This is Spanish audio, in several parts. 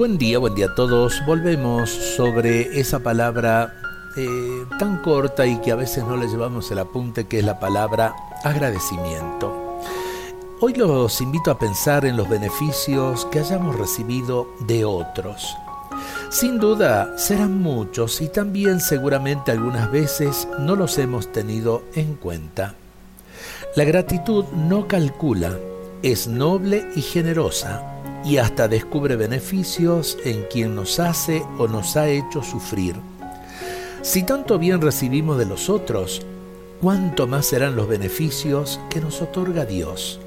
Buen día, buen día a todos. Volvemos sobre esa palabra eh, tan corta y que a veces no le llevamos el apunte, que es la palabra agradecimiento. Hoy los invito a pensar en los beneficios que hayamos recibido de otros. Sin duda serán muchos y también seguramente algunas veces no los hemos tenido en cuenta. La gratitud no calcula, es noble y generosa y hasta descubre beneficios en quien nos hace o nos ha hecho sufrir. Si tanto bien recibimos de los otros, cuánto más serán los beneficios que nos otorga Dios.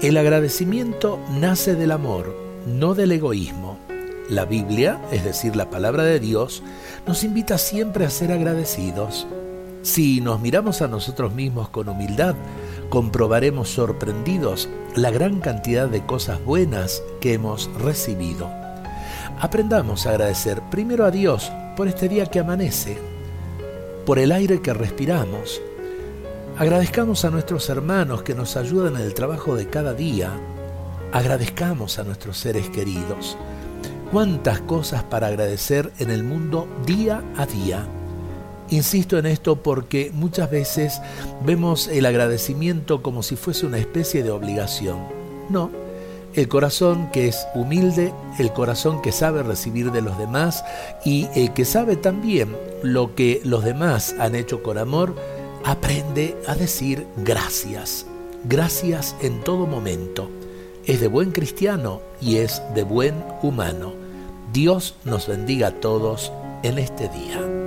El agradecimiento nace del amor, no del egoísmo. La Biblia, es decir, la palabra de Dios, nos invita siempre a ser agradecidos. Si nos miramos a nosotros mismos con humildad, comprobaremos sorprendidos la gran cantidad de cosas buenas que hemos recibido. Aprendamos a agradecer primero a Dios por este día que amanece, por el aire que respiramos. Agradezcamos a nuestros hermanos que nos ayudan en el trabajo de cada día. Agradezcamos a nuestros seres queridos. Cuántas cosas para agradecer en el mundo día a día. Insisto en esto porque muchas veces vemos el agradecimiento como si fuese una especie de obligación. No, el corazón que es humilde, el corazón que sabe recibir de los demás y el que sabe también lo que los demás han hecho con amor, aprende a decir gracias. Gracias en todo momento. Es de buen cristiano y es de buen humano. Dios nos bendiga a todos en este día.